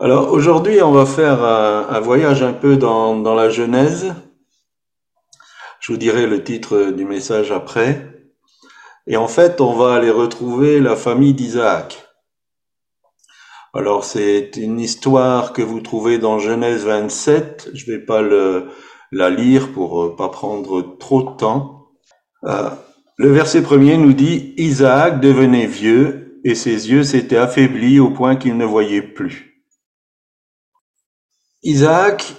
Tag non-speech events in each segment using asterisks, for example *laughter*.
Alors aujourd'hui, on va faire un, voyage un peu dans, la Genèse. Je vous dirai le titre du message après. Et en fait, on va aller retrouver la famille d'Isaac. Alors c'est une histoire que vous trouvez dans Genèse 27. Je vais pas la lire pour euh, pas prendre trop de temps. Euh, le verset premier nous dit Isaac devenait vieux et ses yeux s'étaient affaiblis au point qu'il ne voyait plus. Isaac,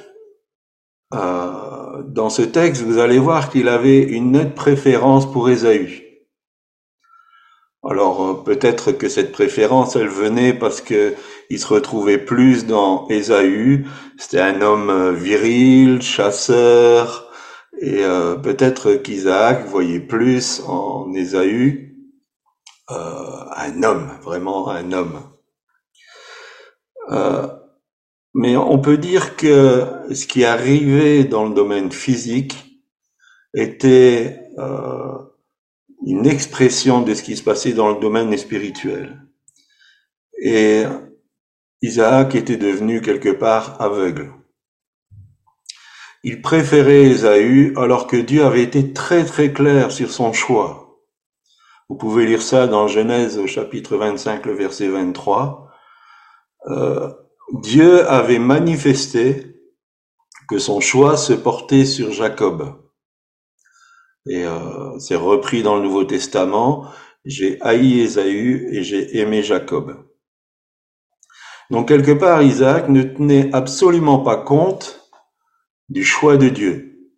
euh, dans ce texte, vous allez voir qu'il avait une nette préférence pour Ésaü. Alors euh, peut-être que cette préférence, elle venait parce que il se retrouvait plus dans Ésaü. C'était un homme euh, viril, chasseur, et euh, peut-être qu'Isaac voyait plus en Ésaü un homme, vraiment un homme. Mais on peut dire que ce qui arrivait dans le domaine physique était une expression de ce qui se passait dans le domaine spirituel. Et Isaac était devenu quelque part aveugle. Il préférait Ésaü alors que Dieu avait été très très clair sur son choix. Vous pouvez lire ça dans Genèse au chapitre 25, le verset 23. Euh, Dieu avait manifesté que son choix se portait sur Jacob. Et euh, c'est repris dans le Nouveau Testament. J'ai haï Ésaü et j'ai aimé Jacob. Donc quelque part, Isaac ne tenait absolument pas compte du choix de Dieu.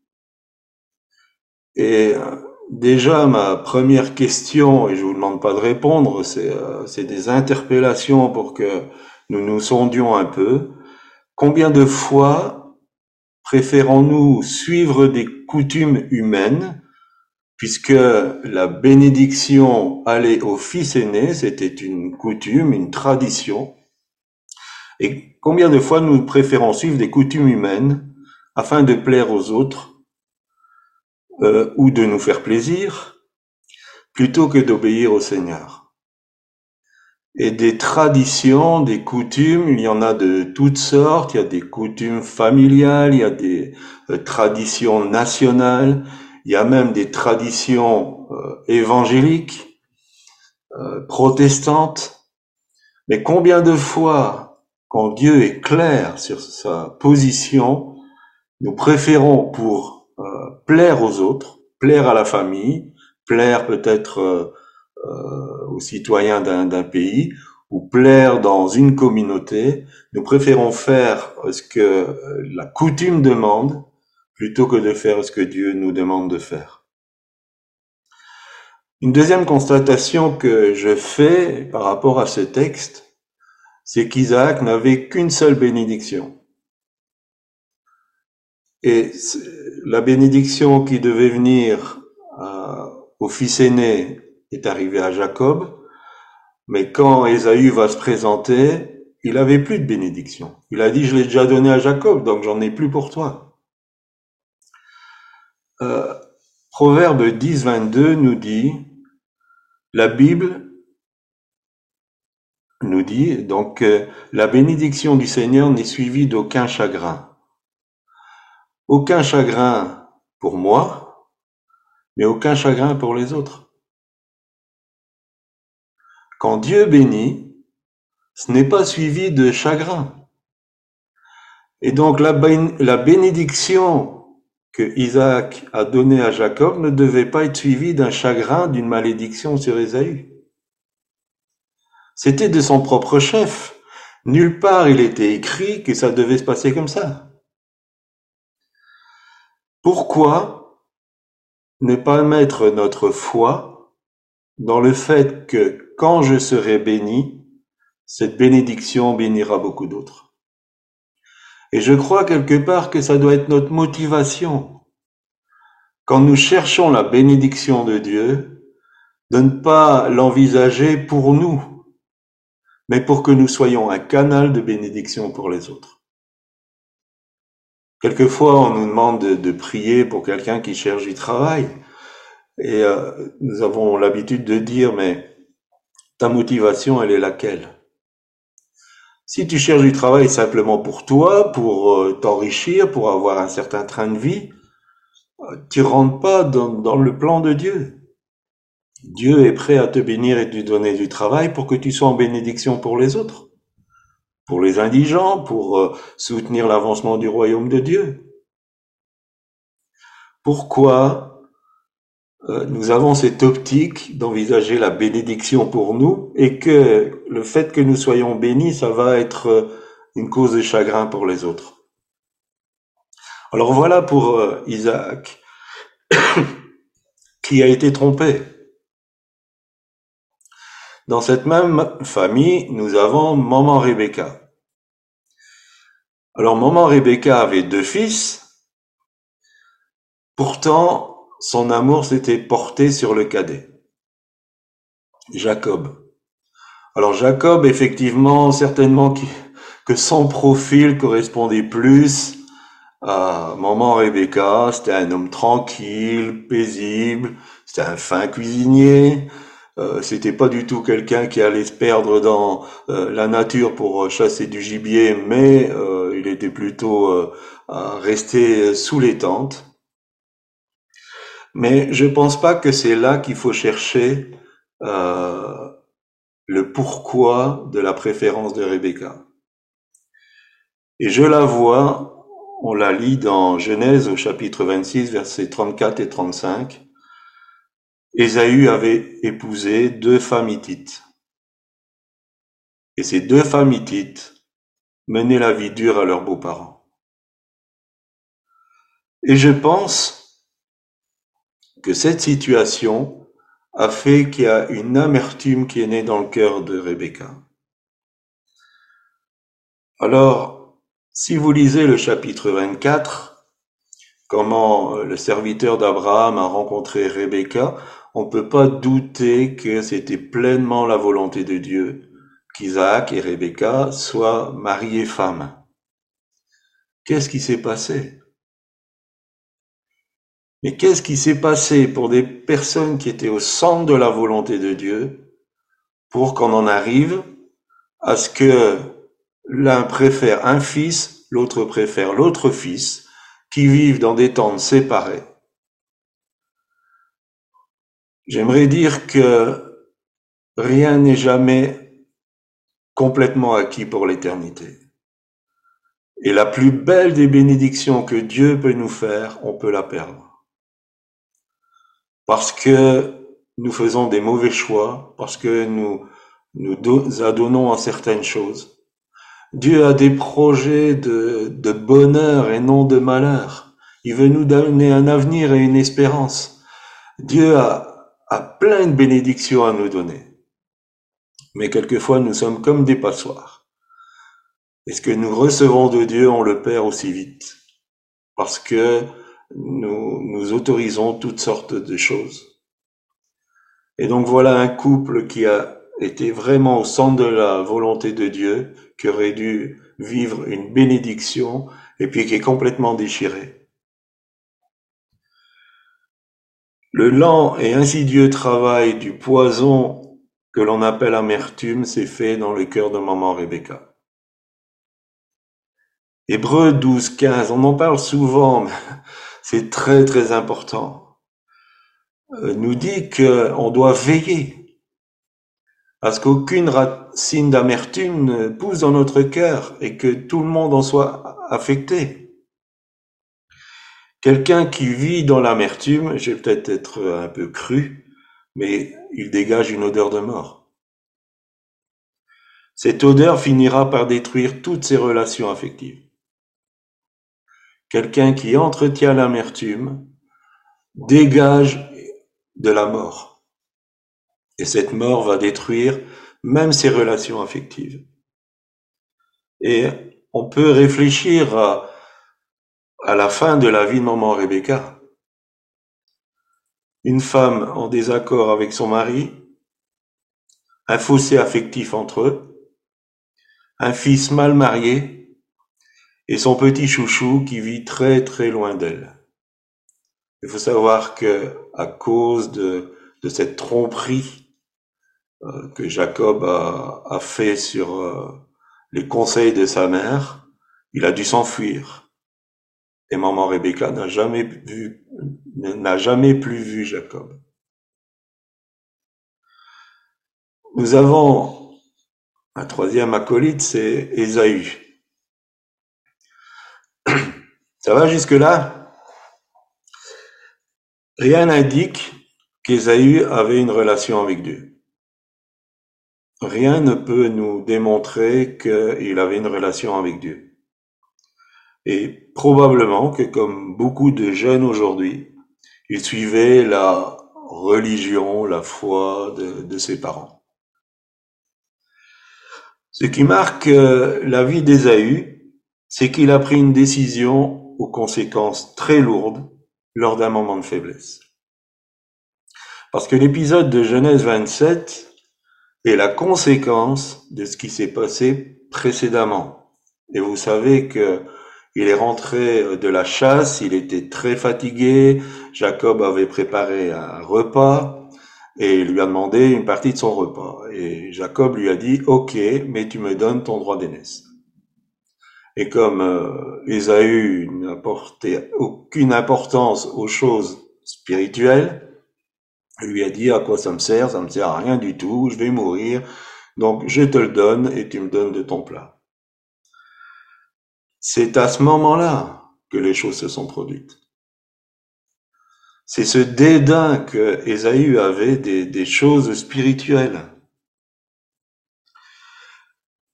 Et euh, déjà, ma première question, et je vous demande pas de répondre, c'est euh, des interpellations pour que nous nous sondions un peu. Combien de fois préférons-nous suivre des coutumes humaines puisque la bénédiction allait au fils aîné, c'était une coutume, une tradition. Et combien de fois nous préférons suivre des coutumes humaines afin de plaire aux autres euh, ou de nous faire plaisir, plutôt que d'obéir au Seigneur. Et des traditions, des coutumes, il y en a de toutes sortes, il y a des coutumes familiales, il y a des euh, traditions nationales, il y a même des traditions euh, évangéliques, euh, protestantes. Mais combien de fois, quand Dieu est clair sur sa position, nous préférons pour plaire aux autres, plaire à la famille, plaire peut-être aux citoyens d'un pays, ou plaire dans une communauté, nous préférons faire ce que la coutume demande plutôt que de faire ce que Dieu nous demande de faire. Une deuxième constatation que je fais par rapport à ce texte, c'est qu'Isaac n'avait qu'une seule bénédiction. Et la bénédiction qui devait venir euh, au fils aîné est arrivée à Jacob, mais quand Ésaü va se présenter, il avait plus de bénédiction. Il a dit, je l'ai déjà donné à Jacob, donc j'en ai plus pour toi. Euh, Proverbe 10, 22 nous dit, la Bible nous dit donc la bénédiction du Seigneur n'est suivie d'aucun chagrin. Aucun chagrin pour moi, mais aucun chagrin pour les autres. Quand Dieu bénit, ce n'est pas suivi de chagrin. Et donc la, bénédiction que Isaac a donné à Jacob ne devait pas être suivi d'un chagrin, d'une malédiction sur Ésaü. C'était de son propre chef. Nulle part il était écrit que ça devait se passer comme ça. Pourquoi ne pas mettre notre foi dans le fait que quand je serai béni, cette bénédiction bénira beaucoup d'autres et je crois quelque part que ça doit être notre motivation. Quand nous cherchons la bénédiction de Dieu, de ne pas l'envisager pour nous, mais pour que nous soyons un canal de bénédiction pour les autres. Quelquefois, on nous demande de, prier pour quelqu'un qui cherche du travail. Et euh, nous avons l'habitude de dire, mais ta motivation, elle est laquelle? Si tu cherches du travail simplement pour toi, pour euh, t'enrichir, pour avoir un certain train de vie, euh, tu rentres pas dans, dans, le plan de Dieu. Dieu est prêt à te bénir et te donner du travail pour que tu sois en bénédiction pour les autres, pour les indigents, pour euh, soutenir l'avancement du royaume de Dieu. Pourquoi nous avons cette optique d'envisager la bénédiction pour nous et que le fait que nous soyons bénis, ça va être euh, une cause de chagrin pour les autres. Alors voilà pour euh, Isaac *coughs* qui a été trompé. Dans cette même famille, nous avons maman Rebecca. Alors maman Rebecca avait deux fils. Pourtant, son amour s'était porté sur le cadet, Jacob. Alors Jacob, effectivement, certainement que son profil correspondait plus à maman Rebecca. C'était un homme tranquille, paisible, c'était un fin cuisinier. Euh, c'était pas du tout quelqu'un qui allait se perdre dans euh, la nature pour chasser du gibier, mais euh, il était plutôt euh, à rester sous les tentes. Mais je pense pas que c'est là qu'il faut chercher euh, le pourquoi de la préférence de Rebecca. Et je la vois, on la lit dans Genèse au chapitre 26, versets 34 et 35. Ésaü avait épousé deux femmes hittites. Et ces deux femmes hittites menaient la vie dure à leurs beaux-parents. Et je pense cette situation a fait qu'il y a une amertume qui est née dans le cœur de Rebecca. Alors, si vous lisez le chapitre 24, comment le serviteur d'Abraham a rencontré Rebecca, on ne peut pas douter que c'était pleinement la volonté de Dieu qu'Isaac et Rebecca soient mariés femmes. Qu'est-ce qui s'est passé? Mais qu'est-ce qui s'est passé pour des personnes qui étaient au centre de la volonté de Dieu pour qu'on en arrive à ce que l'un préfère un fils, l'autre préfère l'autre fils, qui vivent dans des tentes séparées? J'aimerais dire que rien n'est jamais complètement acquis pour l'éternité. Et la plus belle des bénédictions que Dieu peut nous faire, on peut la perdre parce que nous faisons des mauvais choix, parce que nous nous adonnons à certaines choses. Dieu a des projets de, de bonheur et non de malheur. Il veut nous donner un avenir et une espérance. Dieu a, a plein de bénédictions à nous donner. Mais quelquefois, nous sommes comme des passoires. Et ce que nous recevons de Dieu, on le perd aussi vite. Parce que nous, autorisons toutes sortes de choses. Et donc voilà un couple qui a été vraiment au centre de la volonté de Dieu, qui aurait dû vivre une bénédiction et puis qui est complètement déchiré. Le lent et insidieux travail du poison que l'on appelle amertume s'est fait dans le cœur de maman Rebecca. Hébreu 12, 15, on en parle souvent, c'est très très important, euh, nous dit qu'on doit veiller à ce qu'aucune racine d'amertume ne pousse dans notre cœur et que tout le monde en soit affecté. Quelqu'un qui vit dans l'amertume, j'ai peut-être être un peu cru, mais il dégage une odeur de mort. Cette odeur finira par détruire toutes ses relations affectives. Quelqu'un qui entretient l'amertume dégage de la mort. Et cette mort va détruire même ses relations affectives. Et on peut réfléchir à, la fin de la vie de maman Rebecca. Une femme en désaccord avec son mari, un fossé affectif entre eux, un fils mal marié, et son petit chouchou qui vit très très loin d'elle. Il faut savoir que à cause de, de cette tromperie euh, que Jacob a, a fait sur euh, les conseils de sa mère, il a dû s'enfuir. Et maman Rebecca n'a jamais vu, n'a jamais plus vu Jacob. Nous avons un troisième acolyte, c'est Ésaü. Ça va jusque-là? Rien n'indique qu'Ésaü avait une relation avec Dieu. Rien ne peut nous démontrer qu'il avait une relation avec Dieu. Et probablement que comme beaucoup de jeunes aujourd'hui, il suivait la religion, la foi de, ses parents. Ce qui marque euh, la vie d'Ésaü, c'est qu'il a pris une décision aux conséquences très lourdes lors d'un moment de faiblesse. Parce que l'épisode de Genèse 27 est la conséquence de ce qui s'est passé précédemment. Et vous savez que il est rentré de la chasse, il était très fatigué, Jacob avait préparé un repas et il lui a demandé une partie de son repas. Et Jacob lui a dit, OK, mais tu me donnes ton droit d'aînesse. Et comme euh, Ésaü n'apportait aucune importance aux choses spirituelles, il lui a dit à quoi ça me sert, ça me sert à rien du tout, je vais mourir, donc je te le donne et tu me donnes de ton plat. C'est à ce moment-là que les choses se sont produites. C'est ce dédain que Ésaü avait des, des choses spirituelles.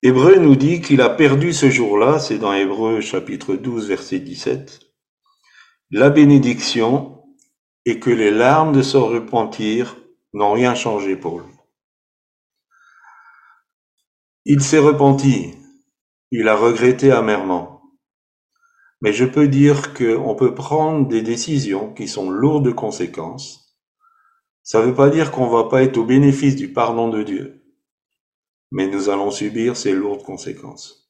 Hébreu nous dit qu'il a perdu ce jour-là, c'est dans Hébreu chapitre 12 verset 17, la bénédiction et que les larmes de son repentir n'ont rien changé pour lui. Il s'est repenti, il a regretté amèrement. Mais je peux dire qu'on peut prendre des décisions qui sont lourdes de conséquences. Ça ne veut pas dire qu'on va pas être au bénéfice du pardon de Dieu mais nous allons subir ces lourdes conséquences.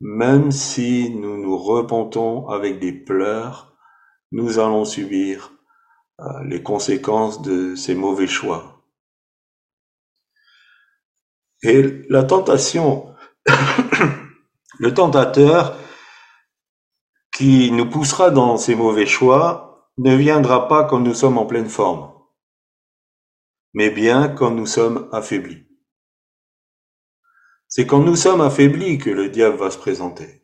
Même si nous nous repentons avec des pleurs, nous allons subir euh, les conséquences de ces mauvais choix. Et la tentation, *coughs* le tentateur qui nous poussera dans ces mauvais choix ne viendra pas quand nous sommes en pleine forme, mais bien quand nous sommes affaiblis. C'est quand nous sommes affaiblis que le diable va se présenter.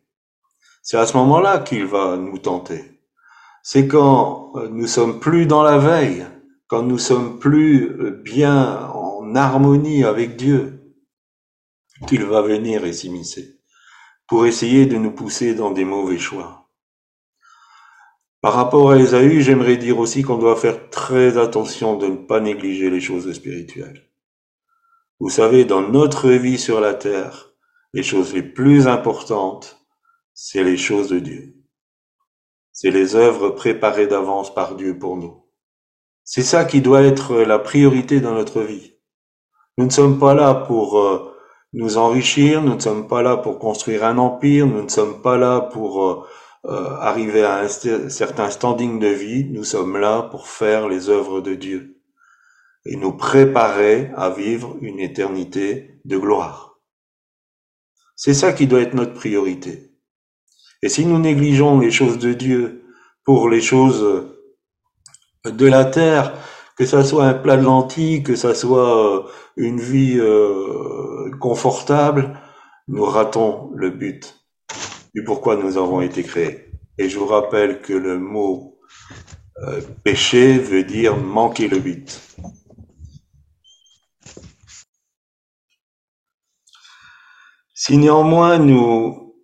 C'est à ce moment-là qu'il va nous tenter. C'est quand euh, nous sommes plus dans la veille, quand nous sommes plus euh, bien en harmonie avec Dieu, qu'il va venir et s'immiscer pour essayer de nous pousser dans des mauvais choix. Par rapport à Esaü, j'aimerais dire aussi qu'on doit faire très attention de ne pas négliger les choses spirituelles. Vous savez, dans notre vie sur la terre, les choses les plus importantes, c'est les choses de Dieu. C'est les œuvres préparées d'avance par Dieu pour nous. C'est ça qui doit être la priorité dans notre vie. Nous ne sommes pas là pour euh, nous enrichir, nous ne sommes pas là pour construire un empire, nous ne sommes pas là pour euh, euh, arriver à un certain standing de vie, nous sommes là pour faire les œuvres de Dieu et nous préparer à vivre une éternité de gloire. C'est ça qui doit être notre priorité. Et si nous négligeons les choses de Dieu pour les choses de la terre, que ça soit un plat de lentilles, que ça soit euh, une vie euh, confortable, nous ratons le but du pourquoi nous avons été créés. Et je vous rappelle que le mot euh, péché veut dire manquer le but. Si néanmoins nous,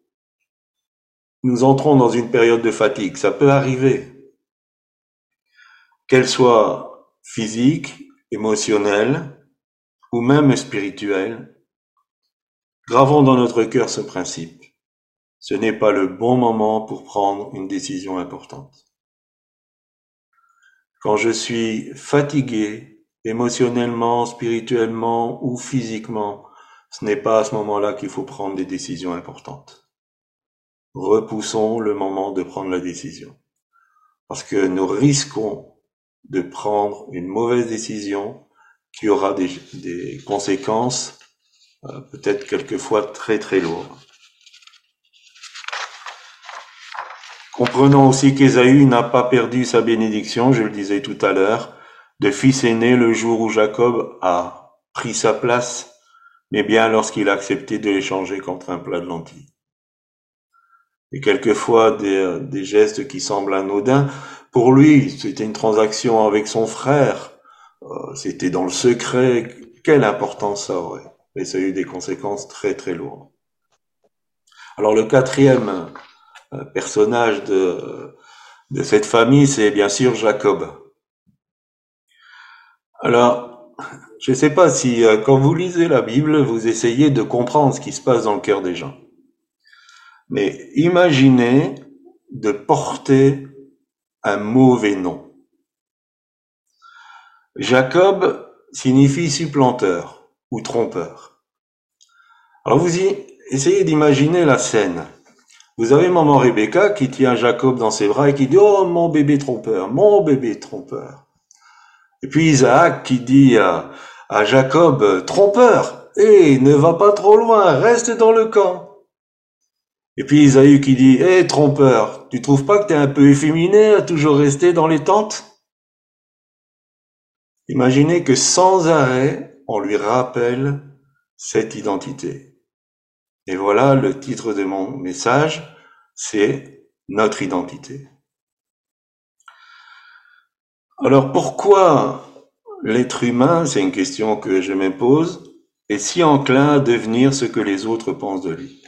nous entrons dans une période de fatigue, ça peut arriver, qu'elle soit physique, émotionnelle ou même spirituelle, gravons dans notre cœur ce principe. Ce n'est pas le bon moment pour prendre une décision importante. Quand je suis fatigué, émotionnellement, spirituellement ou physiquement, ce n'est pas à ce moment-là qu'il faut prendre des décisions importantes. Repoussons le moment de prendre la décision. Parce que nous risquons de prendre une mauvaise décision qui aura des, conséquences euh, peut-être quelquefois très très lourd. Comprenons aussi qu'Ésaü n'a pas perdu sa bénédiction, je le disais tout à l'heure, de fils aîné le jour où Jacob a pris sa place, mais bien lorsqu'il a accepté de l'échanger contre un plat de lentilles. Et quelquefois des, gestes qui semblent anodins, pour lui, c'était une transaction avec son frère, euh, c'était dans le secret, quelle importance ça aurait? Mais ça a eu des conséquences très très lourdes. Alors le quatrième euh, personnage de, de cette famille, c'est bien sûr Jacob. Alors, je ne sais pas si euh, quand vous lisez la Bible, vous essayez de comprendre ce qui se passe dans le cœur des gens. Mais imaginez de porter un mauvais nom. Jacob signifie supplanteur ou trompeur. Alors vous essayez d'imaginer la scène. Vous avez maman Rebecca qui tient Jacob dans ses bras et qui dit Oh mon bébé trompeur, mon bébé trompeur. Et puis Isaac qui dit à, Jacob Trompeur, hé, ne va pas trop loin, reste dans le camp. Et puis Isaïe qui dit Hé trompeur, tu trouves pas que tu es un peu efféminé à toujours rester dans les tentes? Imaginez que sans arrêt, on lui rappelle cette identité. Et voilà le titre de mon message, c'est notre identité. Alors pourquoi l'être humain, c'est une question que je me pose, est si enclin à devenir ce que les autres pensent de lui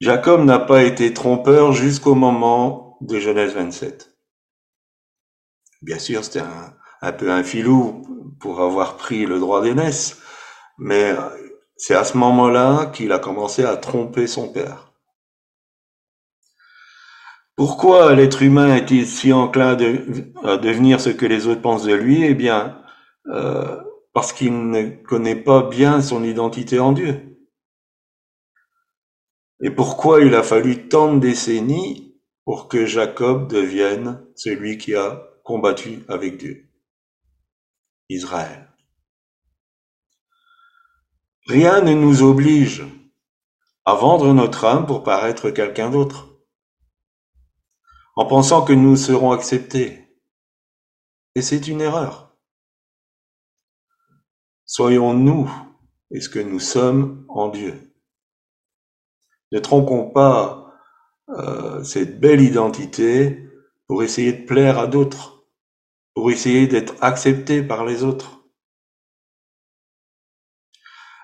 Jacob n'a pas été trompeur jusqu'au moment de Genèse 27. Bien sûr, c'était un, peu un filou pour avoir pris le droit d'aînesse, mais c'est à ce moment-là qu'il a commencé à tromper son père. Pourquoi l'être humain est-il si enclin à devenir ce que les autres pensent de lui? Eh bien, euh, parce qu'il ne connaît pas bien son identité en Dieu. Et pourquoi il a fallu tant de décennies pour que Jacob devienne celui qui a combattu avec Dieu? Israël. Rien ne nous oblige à vendre notre âme pour paraître quelqu'un d'autre, en pensant que nous serons acceptés. Et c'est une erreur. Soyons-nous et ce que nous sommes en Dieu. Ne trompons pas euh, cette belle identité pour essayer de plaire à d'autres pour essayer d'être accepté par les autres.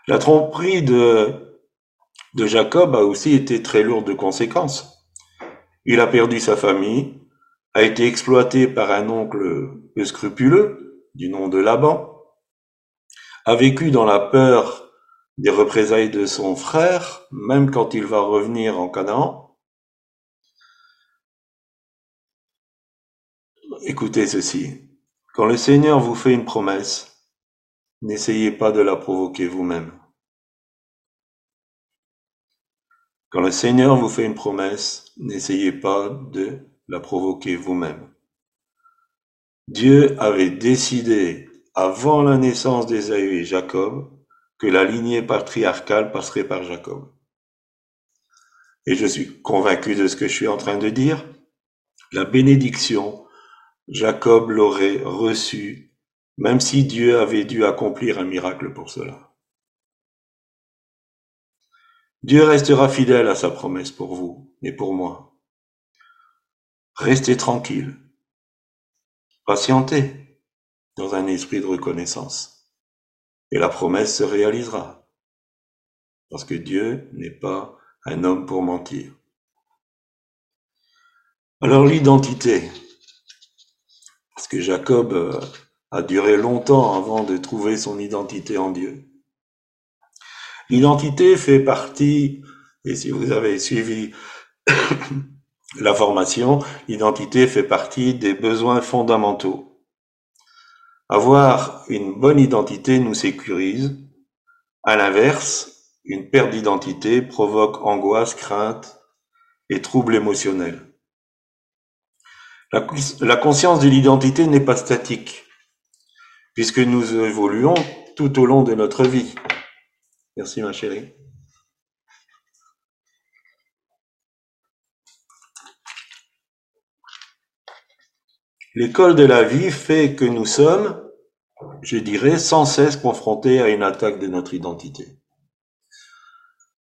La tromperie de Jacob a aussi été très lourde de conséquences. Il a perdu sa famille, a été exploité par un oncle scrupuleux, du nom de Laban, a vécu dans la peur des représailles de son frère, même quand il va revenir en Canaan. Écoutez ceci. Quand le Seigneur vous fait une promesse, n'essayez pas de la provoquer vous-même. Quand le Seigneur vous fait une promesse, n'essayez pas de la provoquer vous-même. Dieu avait décidé, avant la naissance d'Ésaü et Jacob, que la lignée patriarcale passerait par Jacob. Et je suis convaincu de ce que je suis en train de dire. La bénédiction Jacob l'aurait reçu, même si Dieu avait dû accomplir un miracle pour cela. Dieu restera fidèle à sa promesse pour vous et pour moi. Restez tranquille. Patientez dans un esprit de reconnaissance. Et la promesse se réalisera. Parce que Dieu n'est pas un homme pour mentir. Alors l'identité, parce que Jacob euh, a duré longtemps avant de trouver son identité en Dieu. L'identité fait partie, et si vous avez suivi *coughs* la formation, l'identité fait partie des besoins fondamentaux. Avoir une bonne identité nous sécurise. À l'inverse, une perte d'identité provoque angoisse, crainte et troubles émotionnels. La, conscience de l'identité n'est pas statique, puisque nous évoluons tout au long de notre vie. Merci ma chérie. L'école de la vie fait que nous sommes, je dirais, sans cesse confrontés à une attaque de notre identité.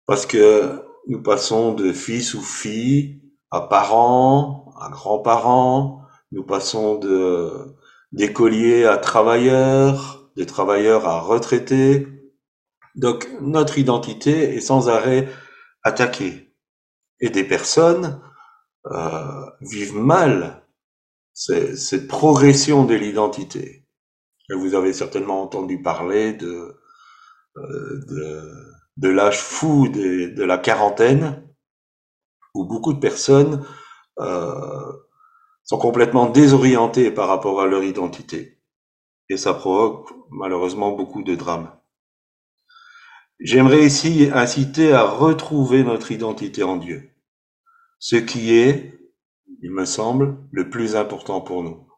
Parce que nous passons de fils ou fille à parents, à grands-parents, nous passons de d'écoliers à travailleurs, des travailleurs à retraités. Donc notre identité est sans arrêt attaquée. Et des personnes euh, vivent mal cette progression de l'identité. Vous avez certainement entendu parler de, euh, de, l'âge fou de, de, la quarantaine, où beaucoup de personnes euh, sont complètement désorientées par rapport à leur identité. Et ça provoque malheureusement beaucoup de drames. J'aimerais ici inciter à retrouver notre identité en Dieu, ce qui est il me semble, le plus important pour nous.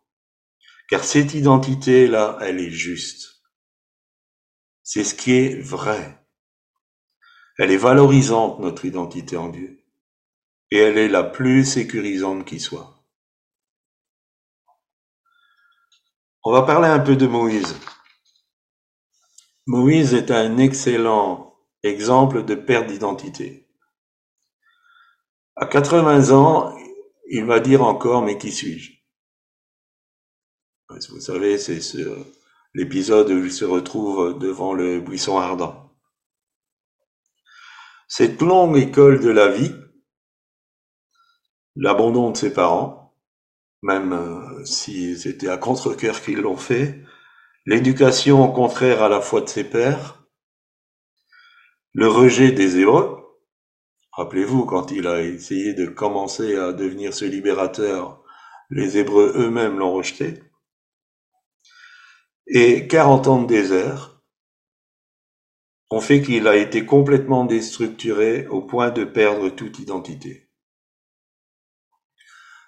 Car cette identité-là, elle est juste. C'est ce qui est vrai. Elle est valorisante, notre identité en Dieu. Et elle est la plus sécurisante qui soit. On va parler un peu de Moïse. Moïse est un excellent exemple de perte d'identité. À 80 ans, il va dire encore, mais qui suis-je? Vous savez, c'est l'épisode où il se retrouve devant le buisson ardent. Cette longue école de la vie, l'abandon de ses parents, même euh, si c'était à contre-cœur qu'ils l'ont fait, l'éducation contraire à la foi de ses pères, le rejet des Hébreux, Rappelez-vous, quand il a essayé de commencer à devenir ce libérateur, les Hébreux eux-mêmes l'ont rejeté. Et 40 ans de désert ont fait qu'il a été complètement déstructuré au point de perdre toute identité.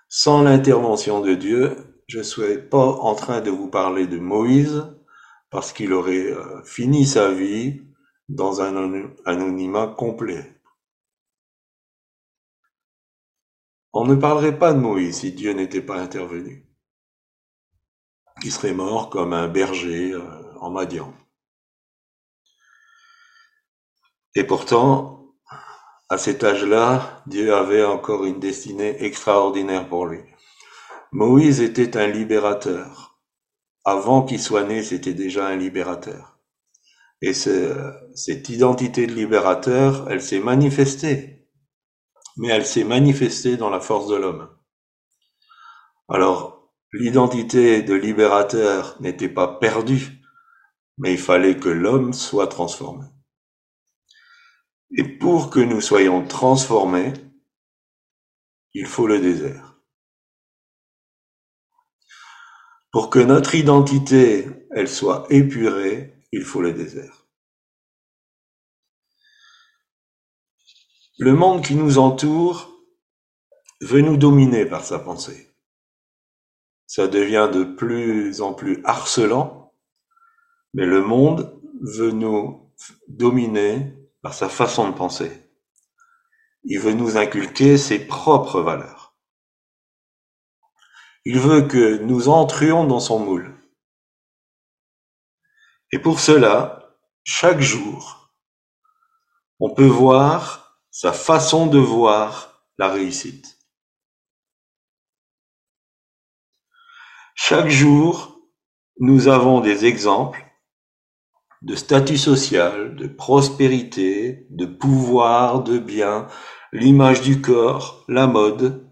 Sans l'intervention de Dieu, je ne serais pas en train de vous parler de Moïse, parce qu'il aurait euh, fini sa vie dans un anonymat complet. On ne parlerait pas de Moïse si Dieu n'était pas intervenu. Il serait mort comme un berger euh, en Madian. Et pourtant, à cet âge-là, Dieu avait encore une destinée extraordinaire pour lui. Moïse était un libérateur. Avant qu'il soit né, c'était déjà un libérateur. Et cette identité de libérateur, elle s'est manifestée mais elle s'est manifestée dans la force de l'homme. Alors, l'identité de libérateur n'était pas perdue, mais il fallait que l'homme soit transformé. Et pour que nous soyons transformés, il faut le désert. Pour que notre identité, elle soit épurée, il faut le désert. Le monde qui nous entoure veut nous dominer par sa pensée. Ça devient de plus en plus harcelant, mais le monde veut nous dominer par sa façon de penser. Il veut nous inculquer ses propres valeurs. Il veut que nous entrions dans son moule. Et pour cela, chaque jour, on peut voir sa façon de voir la réussite. Chaque jour, nous avons des exemples de statut social, de prospérité, de pouvoir, de bien, l'image du corps, la mode.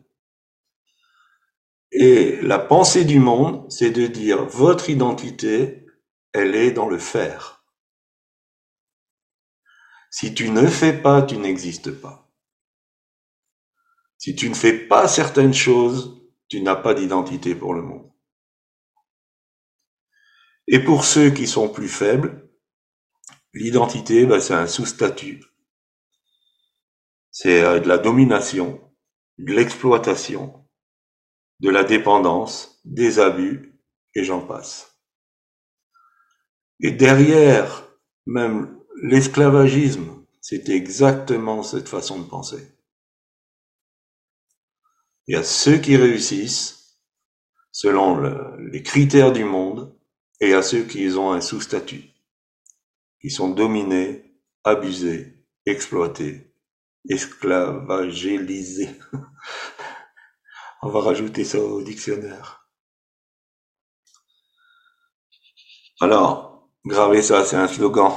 Et la pensée du monde, c'est de dire votre identité, elle est dans le faire. Si tu ne fais pas, tu n'existes pas. Si tu ne fais pas certaines choses, tu n'as pas d'identité pour le monde. Et pour ceux qui sont plus faibles, l'identité, ben, c'est un sous-statut. C'est euh, de la domination, de l'exploitation, de la dépendance, des abus, et j'en passe. Et derrière même l'esclavagisme, c'était exactement cette façon de penser. Il y a ceux qui réussissent selon les critères du monde et à ceux qui ont un sous-statut, qui sont dominés, abusés, exploités, esclavagélisés. *laughs* On va rajouter ça au dictionnaire. Alors, gravez ça, c'est un slogan.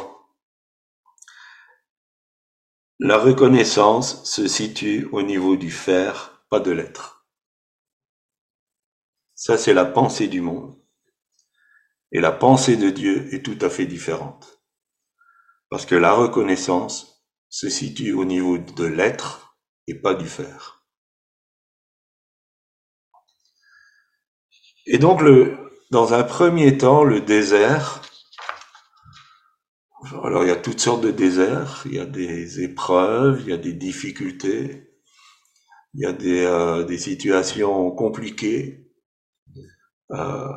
La reconnaissance se situe au niveau du faire, pas de l'être. Ça, c'est la pensée du monde. Et la pensée de Dieu est tout à fait différente. Parce que la reconnaissance se situe au niveau de l'être et pas du faire. Et donc, le, dans un premier temps, le désert, alors il y a toutes sortes de déserts, il y a des épreuves, il y a des difficultés, il y a des, euh, des situations compliquées. Euh,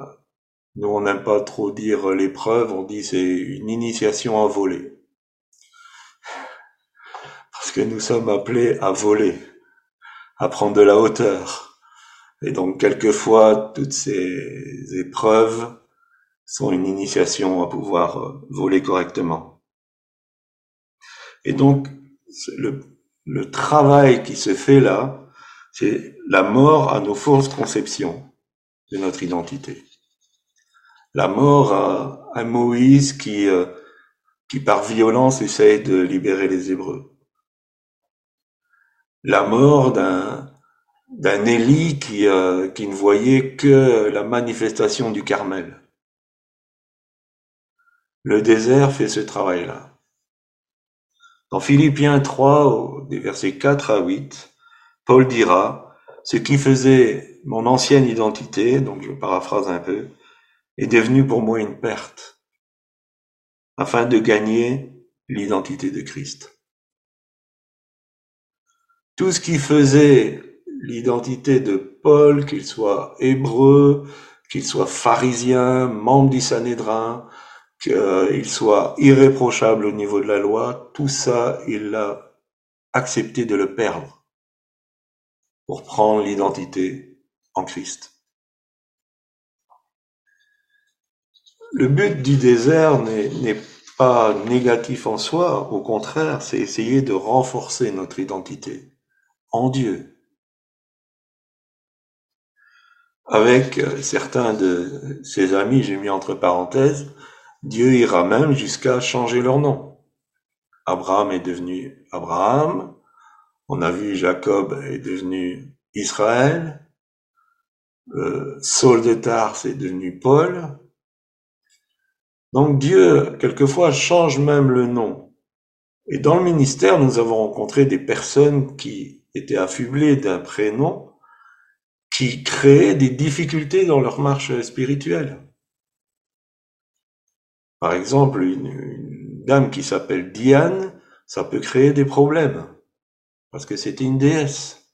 nous, on n'aime pas trop dire l'épreuve, on dit c'est une initiation à voler. Parce que nous sommes appelés à voler, à prendre de la hauteur. Et donc, quelquefois, toutes ces épreuves sont une initiation à pouvoir euh, voler correctement. Et donc, le, le travail qui se fait là, c'est la mort à nos fausses conceptions de notre identité. La mort à, Moïse qui, euh, qui par violence essaye de libérer les Hébreux. La mort d'un d'un Élie qui, euh, qui ne voyait que la manifestation du Carmel. Le désert fait ce travail-là. Dans Philippiens 3, des versets 4 à 8, Paul dira, ce qui faisait mon ancienne identité, donc je paraphrase un peu, est devenu pour moi une perte, afin de gagner l'identité de Christ. Tout ce qui faisait l'identité de Paul, qu'il soit hébreu, qu'il soit pharisien, membre du Sanhédrin, qu'il soit irréprochable au niveau de la loi, tout ça, il a accepté de le perdre pour prendre l'identité en Christ. Le but du désert n'est pas négatif en soi, au contraire, c'est essayer de renforcer notre identité en Dieu, Avec euh, certains de ses amis, j'ai mis entre parenthèses, Dieu ira même jusqu'à changer leur nom. Abraham est devenu Abraham, on a vu Jacob est devenu Israël, euh, Saul de Tarse est devenu Paul. Donc Dieu, quelquefois, change même le nom. Et dans le ministère, nous avons rencontré des personnes qui étaient affublées d'un prénom qui créent des difficultés dans leur marche spirituelle. Par exemple, une, dame qui s'appelle Diane, ça peut créer des problèmes, parce que c'était une déesse.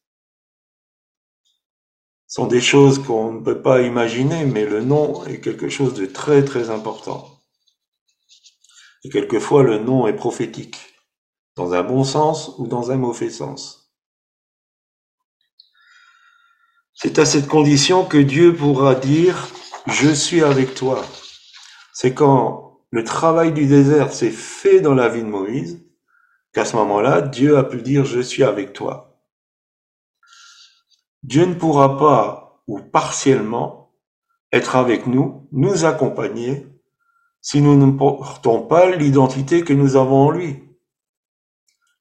Ce sont des choses qu'on ne peut pas imaginer, mais le nom est quelque chose de très très important. Et quelquefois, le nom est prophétique, dans un bon sens ou dans un mauvais sens. C'est à cette condition que Dieu pourra dire, je suis avec toi. C'est quand le travail du désert s'est fait dans la vie de Moïse, qu'à ce moment-là, Dieu a pu dire, je suis avec toi. Dieu ne pourra pas, ou partiellement, être avec nous, nous accompagner, si nous ne portons pas l'identité que nous avons en lui,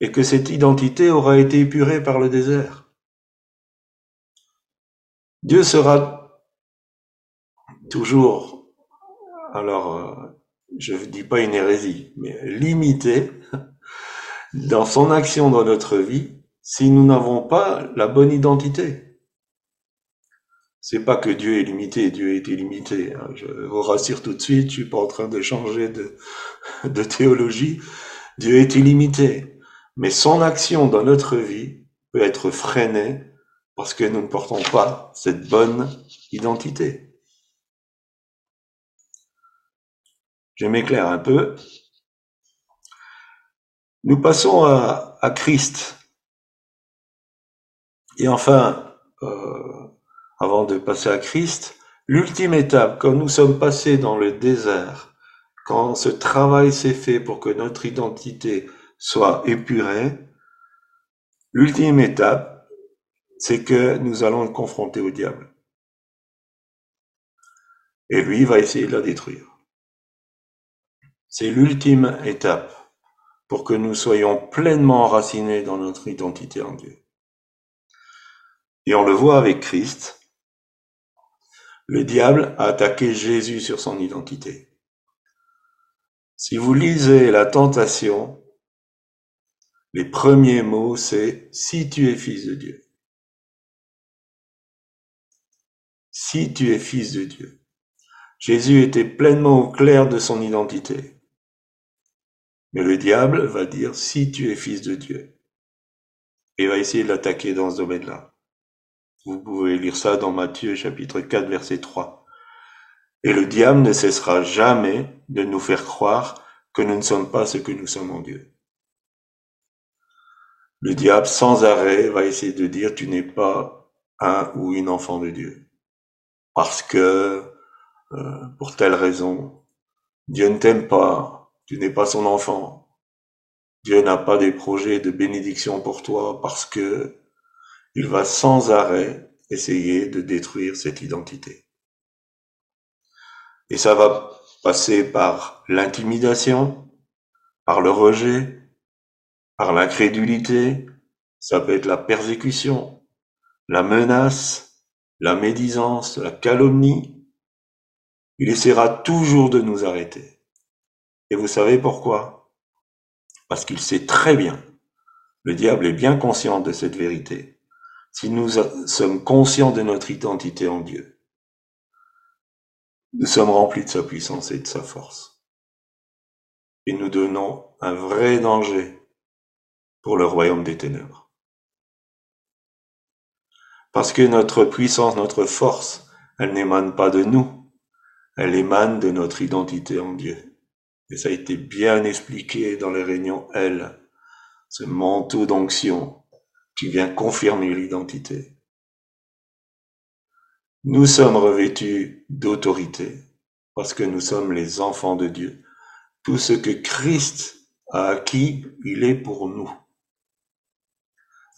et que cette identité aura été épurée par le désert. Dieu sera toujours, alors euh, je ne dis pas une hérésie, mais limité *laughs* dans son action dans notre vie si nous n'avons pas la bonne identité. C'est pas que Dieu est limité, Dieu est illimité. Hein. Je vous rassure tout de suite, je suis pas en train de changer de, *laughs* de théologie. Dieu est illimité. Mais son action dans notre vie peut être freinée parce que nous ne portons pas cette bonne identité. Je m'éclaire un peu. Nous passons à, Christ. Et enfin, euh, avant de passer à Christ, l'ultime étape, quand nous sommes passés dans le désert, quand ce travail s'est fait pour que notre identité soit épurée, l'ultime étape, c'est que nous allons le confronter au diable. Et lui va essayer de la détruire. C'est l'ultime étape pour que nous soyons pleinement enracinés dans notre identité en Dieu. Et on le voit avec Christ. Le diable a attaqué Jésus sur son identité. Si vous lisez la tentation, les premiers mots, c'est si tu es fils de Dieu. Si tu es fils de Dieu. Jésus était pleinement au clair de son identité. Mais le diable va dire si tu es fils de Dieu. Et va essayer de l'attaquer dans ce domaine-là. Vous pouvez lire ça dans Matthieu chapitre 4 verset 3. Et le diable ne cessera jamais de nous faire croire que nous ne sommes pas ce que nous sommes en Dieu. Le diable sans arrêt va essayer de dire tu n'es pas un ou une enfant de Dieu. Parce que, euh, pour telle raison, Dieu ne t'aime pas, tu n'es pas son enfant. Dieu n'a pas des projets de bénédiction pour toi parce que il va sans arrêt essayer de détruire cette identité. Et ça va passer par l'intimidation, par le rejet, par l'incrédulité, ça peut être la persécution, la menace, la médisance, la calomnie. Il essaiera toujours de nous arrêter. Et vous savez pourquoi? Parce qu'il sait très bien, le diable est bien conscient de cette vérité, si nous sommes conscients de notre identité en Dieu, nous sommes remplis de sa puissance et de sa force. Et nous donnons un vrai danger pour le royaume des ténèbres. Parce que notre puissance, notre force, elle n'émane pas de nous, elle émane de notre identité en Dieu. Et ça a été bien expliqué dans les réunions L, ce manteau d'onction qui vient confirmer l'identité. Nous sommes revêtus d'autorité parce que nous sommes les enfants de Dieu. Tout ce que Christ a acquis, il est pour nous.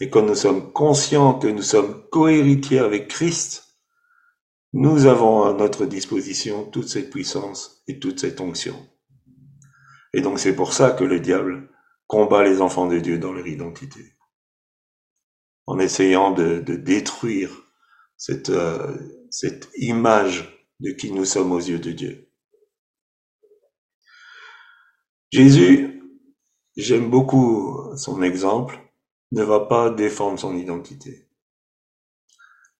Et quand nous sommes conscients que nous sommes cohéritiers avec Christ, nous avons à notre disposition toute cette puissance et toute cette onction. Et donc c'est pour ça que le diable combat les enfants de Dieu dans leur identité, en essayant de, détruire cette, euh, cette image de qui nous sommes aux yeux de Dieu. Jésus, j'aime beaucoup son exemple, ne va pas défendre son identité.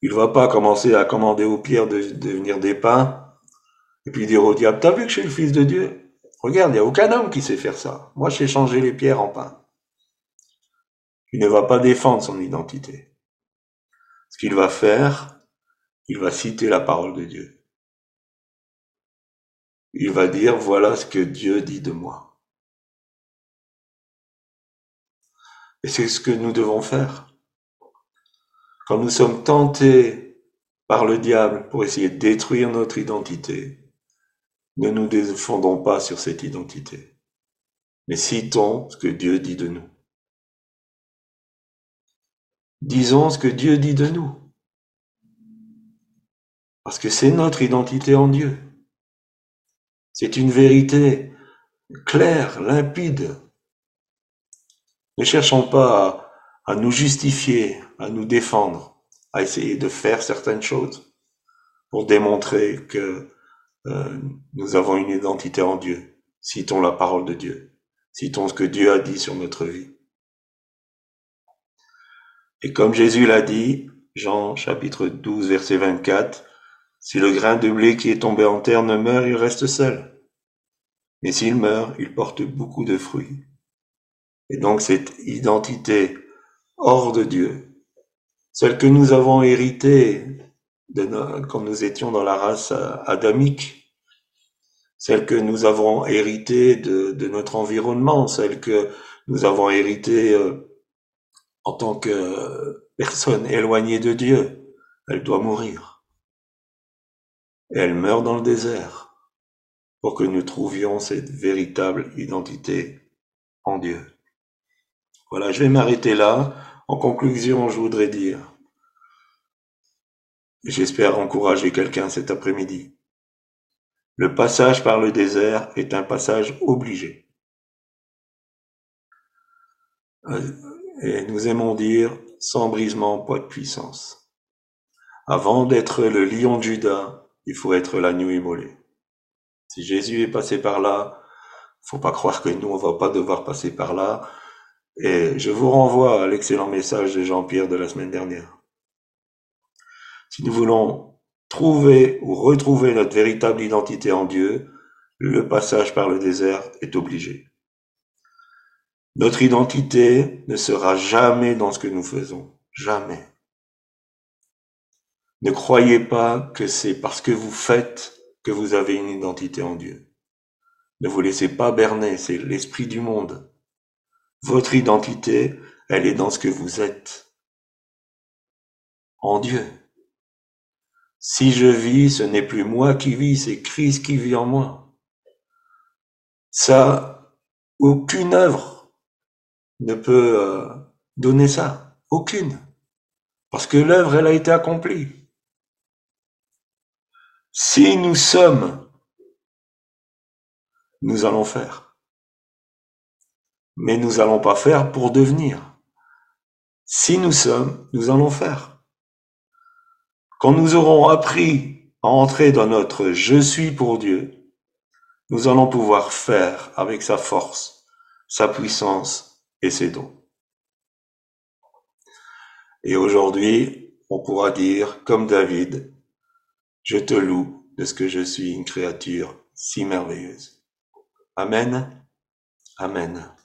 Il va pas commencer à commander aux pierres de devenir des pains et puis dire au diable, t'as vu que je suis le fils de Dieu? Regarde, il n'y a aucun homme qui sait faire ça. Moi, je sais changer les pierres en pain. Il ne va pas défendre son identité. Ce qu'il va faire, il va citer la parole de Dieu. Il va dire, voilà ce que Dieu dit de moi. Et c'est ce que nous devons faire. Quand nous sommes tentés par le diable pour essayer de détruire notre identité, ne nous défendons pas sur cette identité, mais citons ce que Dieu dit de nous. Disons ce que Dieu dit de nous. Parce que c'est notre identité en Dieu. C'est une vérité claire, limpide. Ne cherchons pas à, nous justifier, à nous défendre, à essayer de faire certaines choses pour démontrer que euh, nous avons une identité en Dieu. Citons la parole de Dieu. Citons ce que Dieu a dit sur notre vie. Et comme Jésus l'a dit, Jean chapitre 12 verset 24, si le grain de blé qui est tombé en terre ne meurt, il reste seul. Mais s'il meurt, il porte beaucoup de fruits. Et donc cette identité hors de Dieu, celle que nous avons héritée de quand nous étions dans la race adamique, celle que nous avons héritée de, notre environnement, celle que nous avons héritée euh, en tant que personne éloignée de Dieu. Elle doit mourir. Elle meurt dans le désert pour que nous trouvions cette véritable identité en Dieu. Voilà, je vais m'arrêter là. En conclusion, je voudrais dire, j'espère encourager quelqu'un cet après-midi. Le passage par le désert est un passage obligé. Euh, et nous aimons dire, sans brisement, pas de puissance. Avant d'être le lion de Judas, il faut être l'agneau immolé. Si Jésus est passé par là, faut pas croire que nous, on va pas devoir passer par là. Et je vous renvoie à l'excellent message de Jean-Pierre de la semaine dernière. Si nous voulons trouver ou retrouver notre véritable identité en Dieu, le passage par le désert est obligé. Notre identité ne sera jamais dans ce que nous faisons. Jamais. Ne croyez pas que c'est parce que vous faites que vous avez une identité en Dieu. Ne vous laissez pas berner, c'est l'esprit du monde. Votre identité, elle est dans ce que vous êtes. En Dieu. Si je vis, ce n'est plus moi qui vis, c'est Christ qui vit en moi. Ça, aucune œuvre ne peut euh, donner ça. Aucune. Parce que l'œuvre, elle a été accomplie. Si nous sommes nous allons faire. Mais nous allons pas faire pour devenir. Si nous sommes, nous allons faire. Quand nous aurons appris à entrer dans notre je suis pour Dieu, nous allons pouvoir faire avec sa force, sa puissance et ses dons. Et aujourd'hui, on pourra dire, comme David, je te loue de ce que je suis une créature si merveilleuse. Amen. Amen.